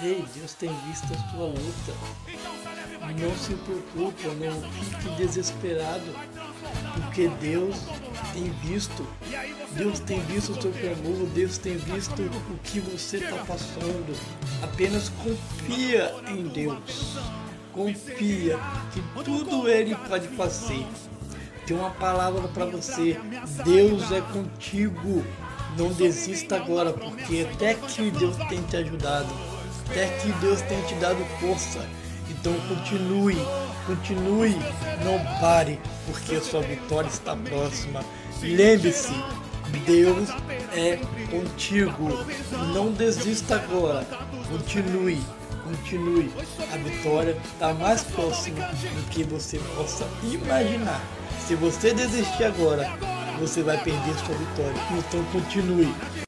Ei, Deus tem visto a sua luta. Não se preocupa, não fique desesperado, porque Deus tem visto. Deus tem visto o seu clamor, Deus tem visto o que você está passando. Apenas confia em Deus. Confia que tudo Ele pode fazer. Tem uma palavra para você. Deus é contigo. Não desista agora, porque até que Deus tem te ajudado, até que Deus tem te dado força. Então continue, continue, não pare, porque a sua vitória está próxima. Lembre-se, Deus é contigo. Não desista agora. Continue, continue. A vitória está mais próxima do que você possa imaginar. Se você desistir agora, você vai perder sua vitória. Então continue.